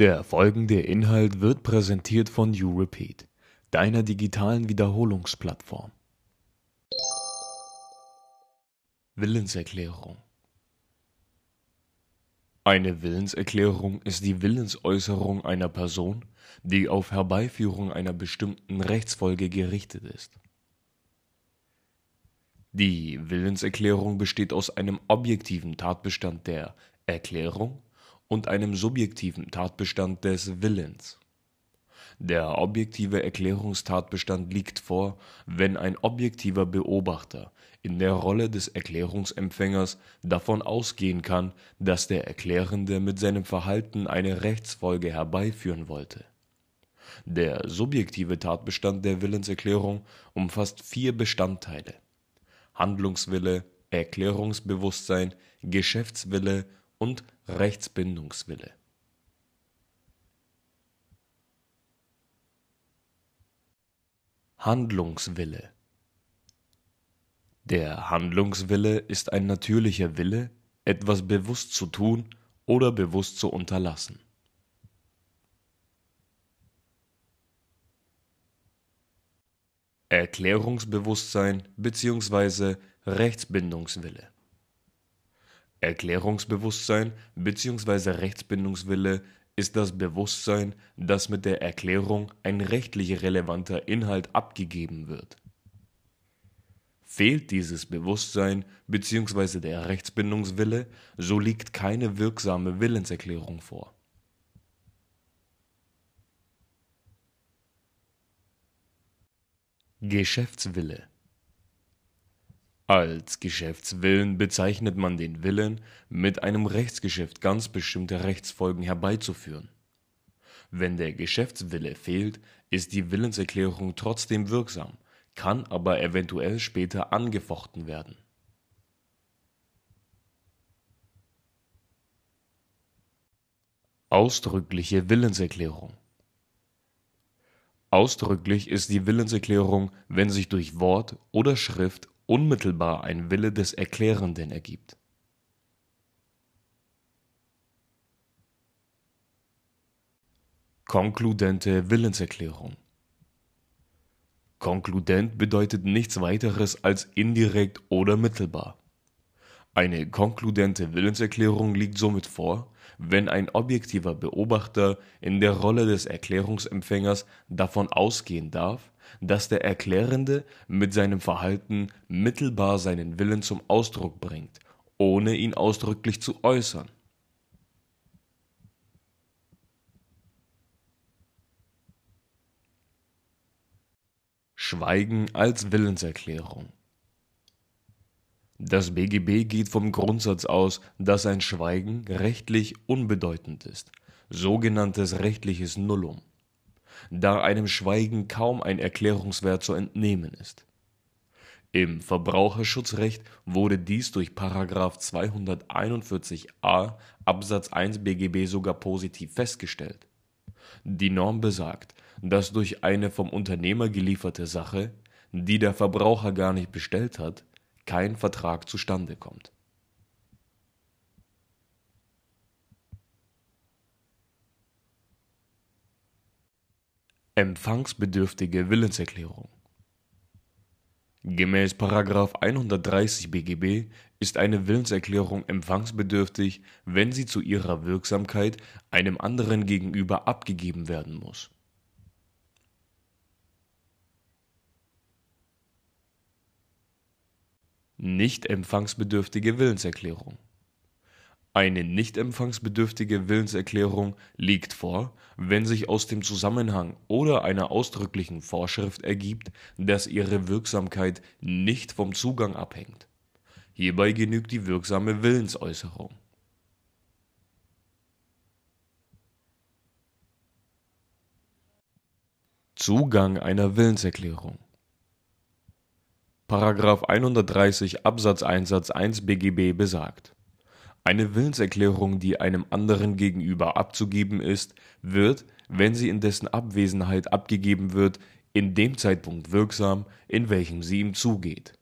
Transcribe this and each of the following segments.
Der folgende Inhalt wird präsentiert von YouRepeat, deiner digitalen Wiederholungsplattform. Willenserklärung Eine Willenserklärung ist die Willensäußerung einer Person, die auf Herbeiführung einer bestimmten Rechtsfolge gerichtet ist. Die Willenserklärung besteht aus einem objektiven Tatbestand der Erklärung und einem subjektiven Tatbestand des Willens. Der objektive Erklärungstatbestand liegt vor, wenn ein objektiver Beobachter in der Rolle des Erklärungsempfängers davon ausgehen kann, dass der Erklärende mit seinem Verhalten eine Rechtsfolge herbeiführen wollte. Der subjektive Tatbestand der Willenserklärung umfasst vier Bestandteile Handlungswille, Erklärungsbewusstsein, Geschäftswille und Rechtsbindungswille. Handlungswille Der Handlungswille ist ein natürlicher Wille, etwas bewusst zu tun oder bewusst zu unterlassen. Erklärungsbewusstsein bzw. Rechtsbindungswille Erklärungsbewusstsein bzw. Rechtsbindungswille ist das Bewusstsein, dass mit der Erklärung ein rechtlich relevanter Inhalt abgegeben wird. Fehlt dieses Bewusstsein bzw. der Rechtsbindungswille, so liegt keine wirksame Willenserklärung vor. Geschäftswille als Geschäftswillen bezeichnet man den Willen, mit einem Rechtsgeschäft ganz bestimmte Rechtsfolgen herbeizuführen. Wenn der Geschäftswille fehlt, ist die Willenserklärung trotzdem wirksam, kann aber eventuell später angefochten werden. Ausdrückliche Willenserklärung Ausdrücklich ist die Willenserklärung, wenn sich durch Wort oder Schrift unmittelbar ein Wille des Erklärenden ergibt. Konkludente Willenserklärung Konkludent bedeutet nichts weiteres als indirekt oder mittelbar. Eine konkludente Willenserklärung liegt somit vor, wenn ein objektiver Beobachter in der Rolle des Erklärungsempfängers davon ausgehen darf, dass der Erklärende mit seinem Verhalten mittelbar seinen Willen zum Ausdruck bringt, ohne ihn ausdrücklich zu äußern. Schweigen als Willenserklärung Das BGB geht vom Grundsatz aus, dass ein Schweigen rechtlich unbedeutend ist, sogenanntes rechtliches Nullum da einem Schweigen kaum ein Erklärungswert zu entnehmen ist. Im Verbraucherschutzrecht wurde dies durch § 241a Absatz 1 BGB sogar positiv festgestellt. Die Norm besagt, dass durch eine vom Unternehmer gelieferte Sache, die der Verbraucher gar nicht bestellt hat, kein Vertrag zustande kommt Empfangsbedürftige Willenserklärung Gemäß § 130 BGB ist eine Willenserklärung empfangsbedürftig, wenn sie zu ihrer Wirksamkeit einem anderen gegenüber abgegeben werden muss. Nicht empfangsbedürftige Willenserklärung eine nicht empfangsbedürftige Willenserklärung liegt vor, wenn sich aus dem Zusammenhang oder einer ausdrücklichen Vorschrift ergibt, dass ihre Wirksamkeit nicht vom Zugang abhängt. Hierbei genügt die wirksame Willensäußerung. Zugang einer Willenserklärung § 130 Absatz 1 Satz 1 BGB besagt eine Willenserklärung, die einem anderen gegenüber abzugeben ist, wird, wenn sie in dessen Abwesenheit abgegeben wird, in dem Zeitpunkt wirksam, in welchem sie ihm zugeht.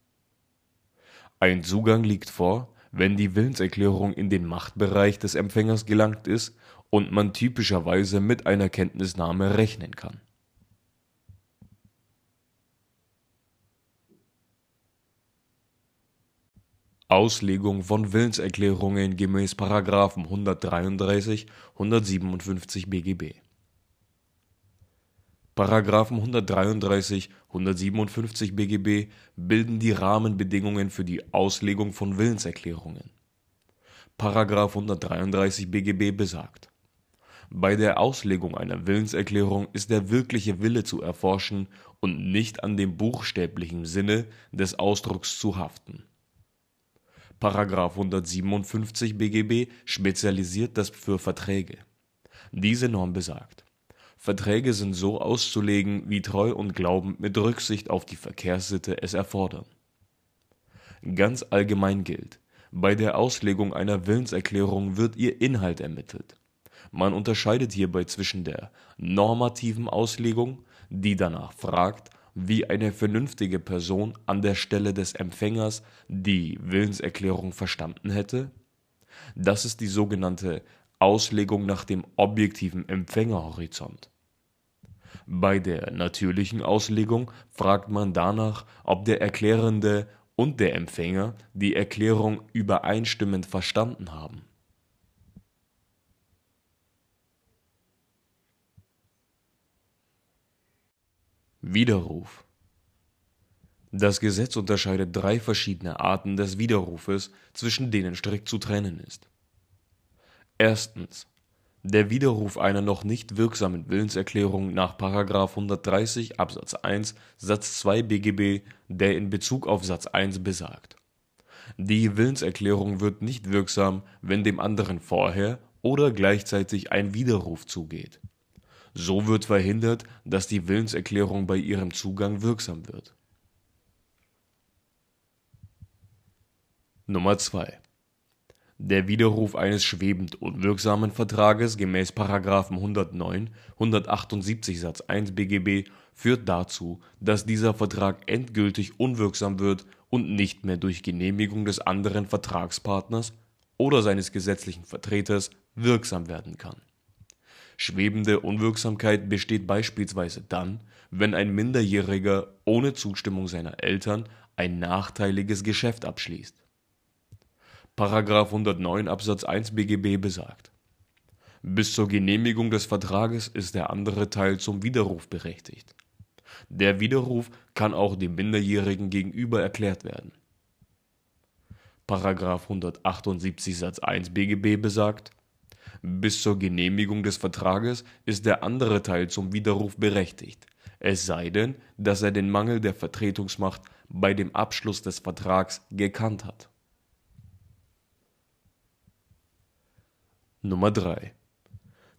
Ein Zugang liegt vor, wenn die Willenserklärung in den Machtbereich des Empfängers gelangt ist und man typischerweise mit einer Kenntnisnahme rechnen kann. Auslegung von Willenserklärungen gemäß § 133, 157 BGB Paragraphen 133, 157 BGB bilden die Rahmenbedingungen für die Auslegung von Willenserklärungen. § 133 BGB besagt: Bei der Auslegung einer Willenserklärung ist der wirkliche Wille zu erforschen und nicht an dem buchstäblichen Sinne des Ausdrucks zu haften. § 157 BGB spezialisiert das für Verträge. Diese Norm besagt Verträge sind so auszulegen, wie Treu und Glauben mit Rücksicht auf die Verkehrssitte es erfordern. Ganz allgemein gilt: Bei der Auslegung einer Willenserklärung wird ihr Inhalt ermittelt. Man unterscheidet hierbei zwischen der normativen Auslegung, die danach fragt, wie eine vernünftige Person an der Stelle des Empfängers die Willenserklärung verstanden hätte. Das ist die sogenannte Auslegung nach dem objektiven Empfängerhorizont. Bei der natürlichen Auslegung fragt man danach, ob der Erklärende und der Empfänger die Erklärung übereinstimmend verstanden haben. Widerruf. Das Gesetz unterscheidet drei verschiedene Arten des Widerrufes, zwischen denen strikt zu trennen ist. Erstens. Der Widerruf einer noch nicht wirksamen Willenserklärung nach § 130 Absatz 1 Satz 2 BGB, der in Bezug auf Satz 1 besagt: Die Willenserklärung wird nicht wirksam, wenn dem anderen vorher oder gleichzeitig ein Widerruf zugeht. So wird verhindert, dass die Willenserklärung bei ihrem Zugang wirksam wird. Nummer 2 der Widerruf eines schwebend unwirksamen Vertrages gemäß § 109, 178 Satz 1 BGB führt dazu, dass dieser Vertrag endgültig unwirksam wird und nicht mehr durch Genehmigung des anderen Vertragspartners oder seines gesetzlichen Vertreters wirksam werden kann. Schwebende Unwirksamkeit besteht beispielsweise dann, wenn ein Minderjähriger ohne Zustimmung seiner Eltern ein nachteiliges Geschäft abschließt § 109 Absatz 1 BGB besagt: Bis zur Genehmigung des Vertrages ist der andere Teil zum Widerruf berechtigt. Der Widerruf kann auch dem Minderjährigen gegenüber erklärt werden. § 178 Satz 1 BGB besagt: Bis zur Genehmigung des Vertrages ist der andere Teil zum Widerruf berechtigt, es sei denn, dass er den Mangel der Vertretungsmacht bei dem Abschluss des Vertrags gekannt hat. Nummer 3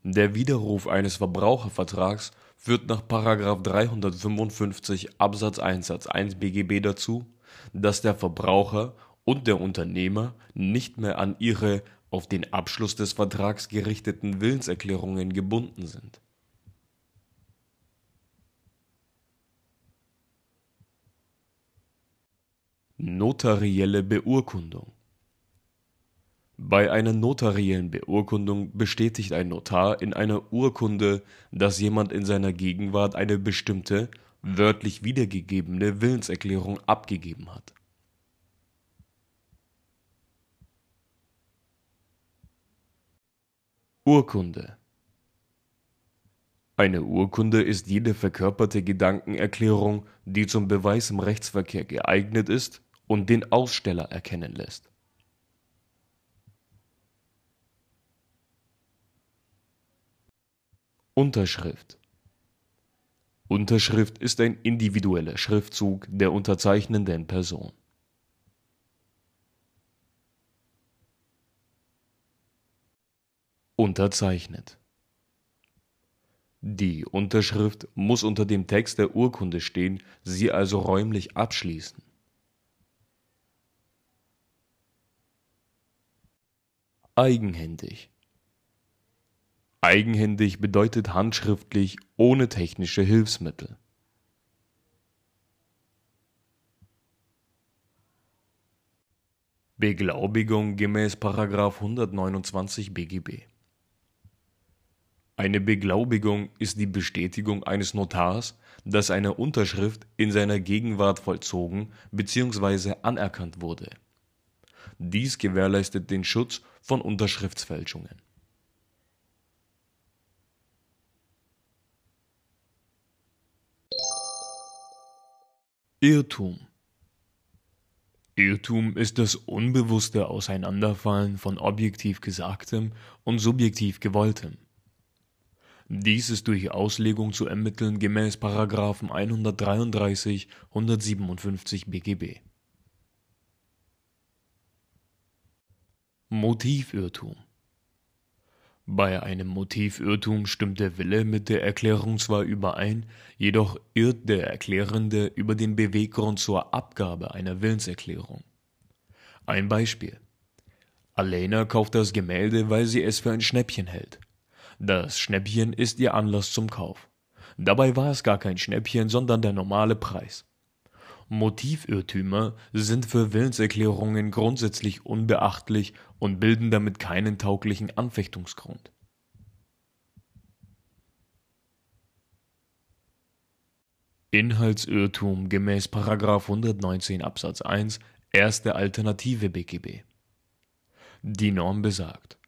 Der Widerruf eines Verbrauchervertrags führt nach § 355 Absatz 1 Satz 1 BGB dazu, dass der Verbraucher und der Unternehmer nicht mehr an ihre auf den Abschluss des Vertrags gerichteten Willenserklärungen gebunden sind. Notarielle Beurkundung bei einer notariellen Beurkundung bestätigt ein Notar in einer Urkunde, dass jemand in seiner Gegenwart eine bestimmte, wörtlich wiedergegebene Willenserklärung abgegeben hat. Urkunde. Eine Urkunde ist jede verkörperte Gedankenerklärung, die zum Beweis im Rechtsverkehr geeignet ist und den Aussteller erkennen lässt. Unterschrift. Unterschrift ist ein individueller Schriftzug der unterzeichnenden Person. Unterzeichnet Die Unterschrift muss unter dem Text der Urkunde stehen, sie also räumlich abschließen. Eigenhändig Eigenhändig bedeutet handschriftlich ohne technische Hilfsmittel. Beglaubigung gemäß § 129 BGB Eine Beglaubigung ist die Bestätigung eines Notars, dass eine Unterschrift in seiner Gegenwart vollzogen bzw. anerkannt wurde. Dies gewährleistet den Schutz von Unterschriftsfälschungen. Irrtum Irrtum ist das unbewusste Auseinanderfallen von objektiv Gesagtem und subjektiv Gewolltem. Dies ist durch Auslegung zu ermitteln gemäß § 133, 157 BGB. Motivirrtum bei einem Motivirrtum stimmt der Wille mit der Erklärung zwar überein, jedoch irrt der Erklärende über den Beweggrund zur Abgabe einer Willenserklärung. Ein Beispiel. Alena kauft das Gemälde, weil sie es für ein Schnäppchen hält. Das Schnäppchen ist ihr Anlass zum Kauf. Dabei war es gar kein Schnäppchen, sondern der normale Preis. Motivirrtümer sind für Willenserklärungen grundsätzlich unbeachtlich und bilden damit keinen tauglichen Anfechtungsgrund. Inhaltsirrtum gemäß § 119 Absatz 1 erste Alternative BGB Die Norm besagt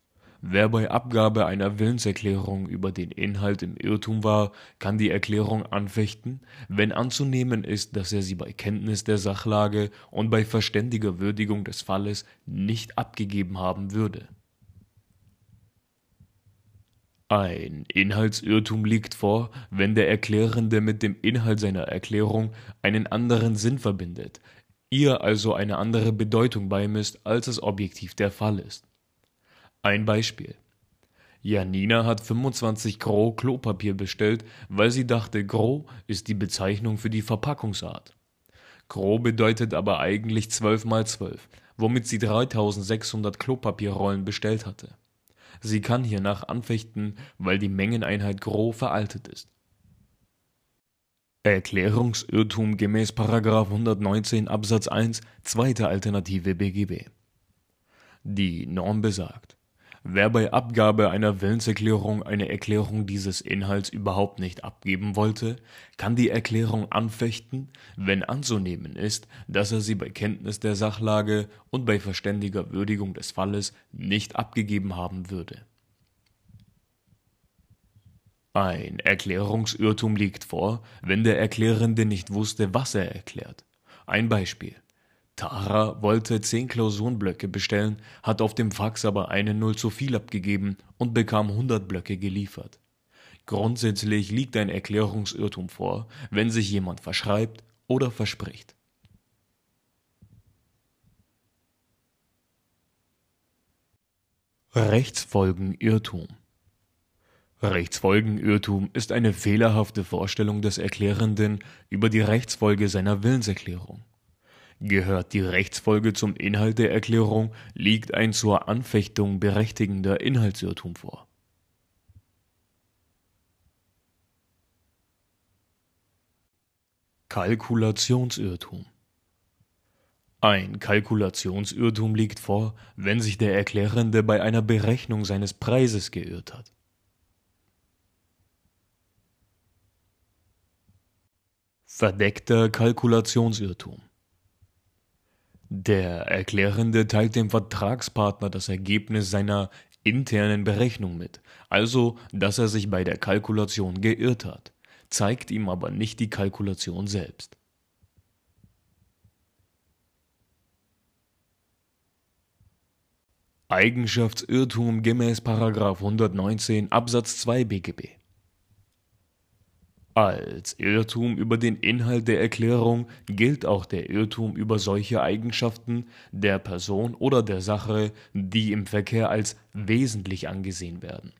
Wer bei Abgabe einer Willenserklärung über den Inhalt im Irrtum war, kann die Erklärung anfechten, wenn anzunehmen ist, dass er sie bei Kenntnis der Sachlage und bei verständiger Würdigung des Falles nicht abgegeben haben würde. Ein Inhaltsirrtum liegt vor, wenn der Erklärende mit dem Inhalt seiner Erklärung einen anderen Sinn verbindet, ihr also eine andere Bedeutung beimisst, als es objektiv der Fall ist ein Beispiel. Janina hat 25 Gros Klopapier bestellt, weil sie dachte, Gros ist die Bezeichnung für die Verpackungsart. Gros bedeutet aber eigentlich 12 mal 12, womit sie 3600 Klopapierrollen bestellt hatte. Sie kann hiernach anfechten, weil die Mengeneinheit Gros veraltet ist. Erklärungsirrtum gemäß 119 Absatz 1 zweite Alternative BGB. Die Norm besagt Wer bei Abgabe einer Willenserklärung eine Erklärung dieses Inhalts überhaupt nicht abgeben wollte, kann die Erklärung anfechten, wenn anzunehmen ist, dass er sie bei Kenntnis der Sachlage und bei verständiger Würdigung des Falles nicht abgegeben haben würde. Ein Erklärungsirrtum liegt vor, wenn der Erklärende nicht wusste, was er erklärt. Ein Beispiel Tara wollte zehn Klausurenblöcke bestellen, hat auf dem Fax aber eine Null zu viel abgegeben und bekam 100 Blöcke geliefert. Grundsätzlich liegt ein Erklärungsirrtum vor, wenn sich jemand verschreibt oder verspricht. Rechtsfolgenirrtum Rechtsfolgenirrtum ist eine fehlerhafte Vorstellung des Erklärenden über die Rechtsfolge seiner Willenserklärung. Gehört die Rechtsfolge zum Inhalt der Erklärung, liegt ein zur Anfechtung berechtigender Inhaltsirrtum vor. Kalkulationsirrtum Ein Kalkulationsirrtum liegt vor, wenn sich der Erklärende bei einer Berechnung seines Preises geirrt hat. Verdeckter Kalkulationsirrtum der Erklärende teilt dem Vertragspartner das Ergebnis seiner internen Berechnung mit, also dass er sich bei der Kalkulation geirrt hat, zeigt ihm aber nicht die Kalkulation selbst. Eigenschaftsirrtum gemäß 119 Absatz 2 BGB als Irrtum über den Inhalt der Erklärung gilt auch der Irrtum über solche Eigenschaften der Person oder der Sache, die im Verkehr als wesentlich angesehen werden.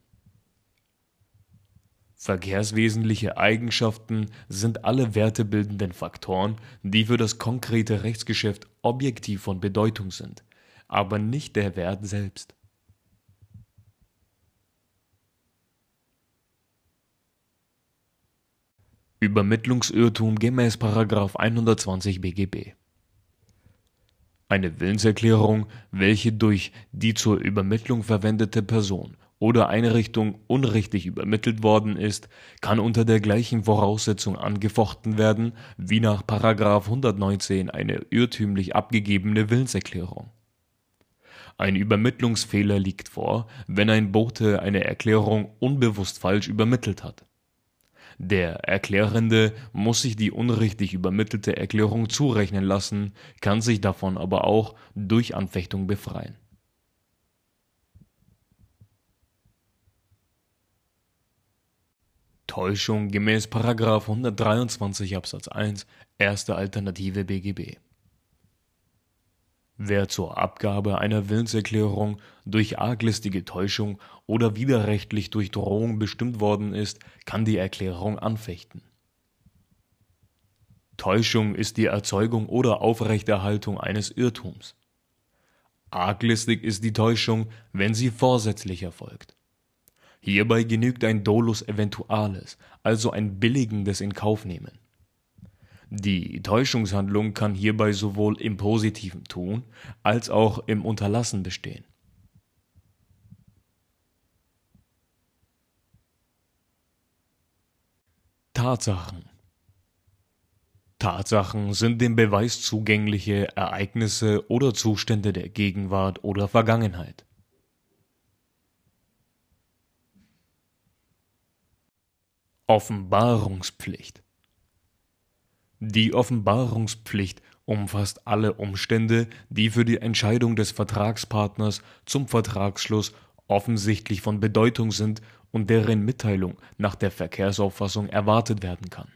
Verkehrswesentliche Eigenschaften sind alle wertebildenden Faktoren, die für das konkrete Rechtsgeschäft objektiv von Bedeutung sind, aber nicht der Wert selbst Übermittlungsirrtum gemäß § 120 BGB Eine Willenserklärung, welche durch die zur Übermittlung verwendete Person oder Einrichtung unrichtig übermittelt worden ist, kann unter der gleichen Voraussetzung angefochten werden wie nach § 119 eine irrtümlich abgegebene Willenserklärung. Ein Übermittlungsfehler liegt vor, wenn ein Bote eine Erklärung unbewusst falsch übermittelt hat. Der Erklärende muss sich die unrichtig übermittelte Erklärung zurechnen lassen, kann sich davon aber auch durch Anfechtung befreien Täuschung gemäß § 123 Absatz 1 erste Alternative BGB. Wer zur Abgabe einer Willenserklärung durch arglistige Täuschung oder widerrechtlich durch Drohung bestimmt worden ist, kann die Erklärung anfechten. Täuschung ist die Erzeugung oder Aufrechterhaltung eines Irrtums. Arglistig ist die Täuschung, wenn sie vorsätzlich erfolgt Hierbei genügt ein dolus eventualis, also ein billigendes Inkaufnehmen. Die Täuschungshandlung kann hierbei sowohl im positiven Tun als auch im Unterlassen bestehen. Tatsachen. Tatsachen sind dem Beweis zugängliche Ereignisse oder Zustände der Gegenwart oder Vergangenheit. Offenbarungspflicht Die Offenbarungspflicht umfasst alle Umstände, die für die Entscheidung des Vertragspartners zum Vertragsschluss offensichtlich von Bedeutung sind und deren Mitteilung nach der Verkehrsauffassung erwartet werden kann.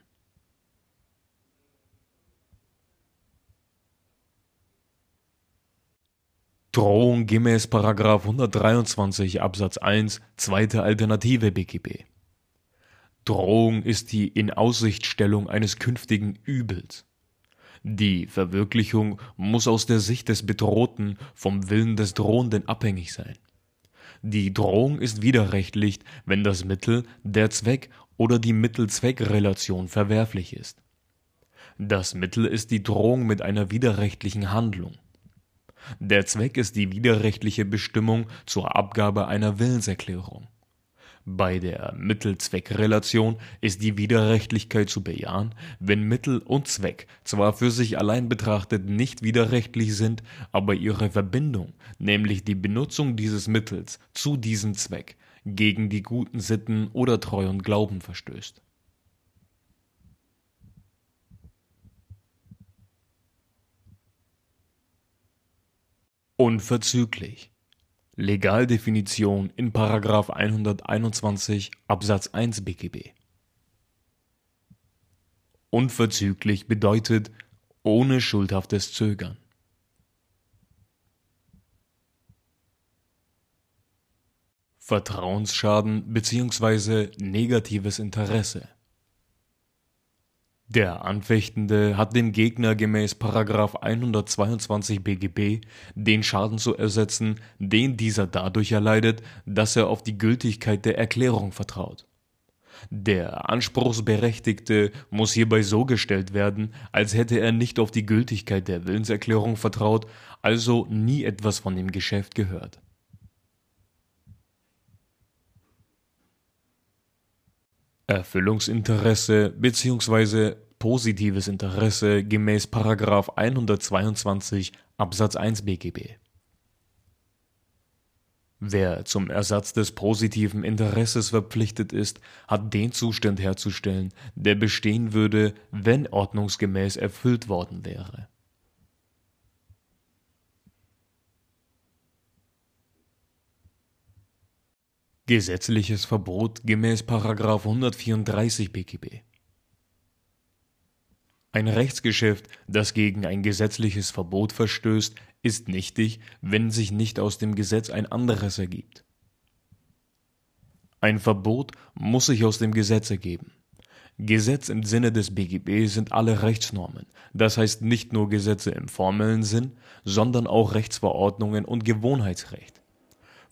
Drohung gemäß 123 Absatz 1 zweite Alternative BGB Drohung ist die Inaussichtstellung eines künftigen Übels. Die Verwirklichung muss aus der Sicht des Bedrohten vom Willen des Drohenden abhängig sein. Die Drohung ist widerrechtlich, wenn das Mittel, der Zweck oder die Mittel-Zweck-Relation verwerflich ist. Das Mittel ist die Drohung mit einer widerrechtlichen Handlung. Der Zweck ist die widerrechtliche Bestimmung zur Abgabe einer Willenserklärung. Bei der Mittel-Zweck-Relation ist die Widerrechtlichkeit zu bejahen, wenn Mittel und Zweck zwar für sich allein betrachtet nicht widerrechtlich sind, aber ihre Verbindung, nämlich die Benutzung dieses Mittels zu diesem Zweck, gegen die guten Sitten oder Treu und Glauben verstößt. Unverzüglich Legaldefinition in § 121 Absatz 1 BGB. Unverzüglich bedeutet ohne schuldhaftes Zögern. Vertrauensschaden bzw. negatives Interesse der Anfechtende hat dem Gegner gemäß § 122 BGB den Schaden zu ersetzen, den dieser dadurch erleidet, dass er auf die Gültigkeit der Erklärung vertraut. Der Anspruchsberechtigte muss hierbei so gestellt werden, als hätte er nicht auf die Gültigkeit der Willenserklärung vertraut, also nie etwas von dem Geschäft gehört. Erfüllungsinteresse bzw. positives Interesse gemäß § 122 Absatz 1 BGB. Wer zum Ersatz des positiven Interesses verpflichtet ist, hat den Zustand herzustellen, der bestehen würde, wenn ordnungsgemäß erfüllt worden wäre Gesetzliches Verbot gemäß § 134 BGB. Ein Rechtsgeschäft, das gegen ein gesetzliches Verbot verstößt, ist nichtig, wenn sich nicht aus dem Gesetz ein anderes ergibt. Ein Verbot muss sich aus dem Gesetz ergeben. Gesetz im Sinne des BGB sind alle Rechtsnormen, das heißt nicht nur Gesetze im formellen Sinn, sondern auch Rechtsverordnungen und Gewohnheitsrecht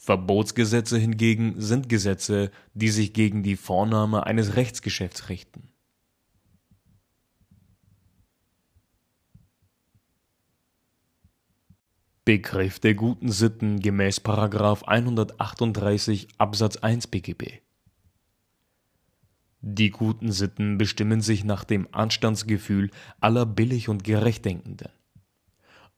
Verbotsgesetze hingegen sind Gesetze, die sich gegen die Vornahme eines Rechtsgeschäfts richten Begriff der guten Sitten gemäß § 138 Absatz 1 BGB Die guten Sitten bestimmen sich nach dem Anstandsgefühl aller billig und gerecht Denkenden.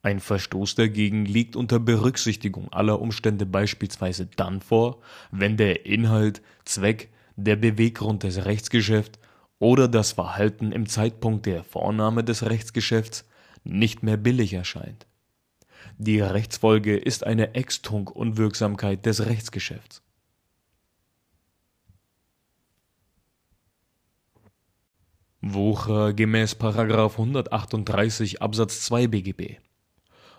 Ein Verstoß dagegen liegt unter Berücksichtigung aller Umstände beispielsweise dann vor, wenn der Inhalt, Zweck, der Beweggrund des Rechtsgeschäfts oder das Verhalten im Zeitpunkt der Vornahme des Rechtsgeschäfts nicht mehr billig erscheint die Rechtsfolge ist eine Extunc-Unwirksamkeit des Rechtsgeschäfts. Wucher gemäß 138 Absatz 2 BGB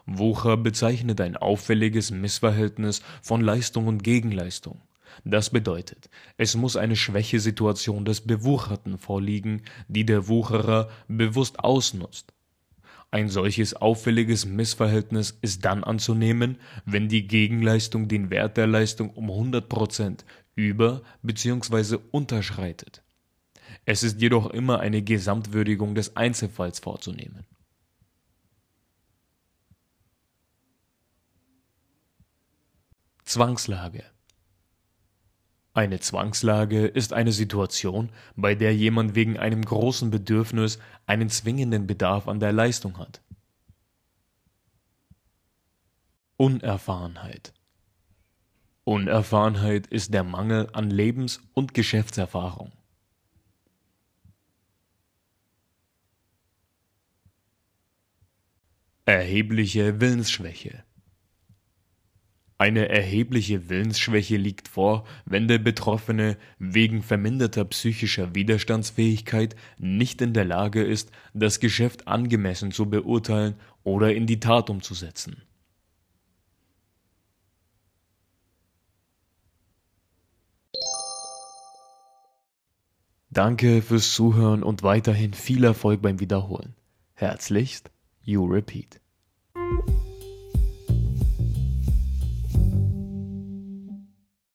Wucher bezeichnet ein auffälliges Missverhältnis von Leistung und Gegenleistung. Das bedeutet, es muss eine Schwächesituation des Bewucherten vorliegen, die der Wucherer bewusst ausnutzt ein solches auffälliges Missverhältnis ist dann anzunehmen, wenn die Gegenleistung den Wert der Leistung um 100% über bzw. unterschreitet. Es ist jedoch immer eine Gesamtwürdigung des Einzelfalls vorzunehmen. Zwangslage eine Zwangslage ist eine Situation, bei der jemand wegen einem großen Bedürfnis einen zwingenden Bedarf an der Leistung hat. Unerfahrenheit Unerfahrenheit ist der Mangel an Lebens- und Geschäftserfahrung. Erhebliche Willensschwäche eine erhebliche Willensschwäche liegt vor, wenn der Betroffene wegen verminderter psychischer Widerstandsfähigkeit nicht in der Lage ist, das Geschäft angemessen zu beurteilen oder in die Tat umzusetzen. Danke fürs Zuhören und weiterhin viel Erfolg beim Wiederholen. Herzlichst, You Repeat.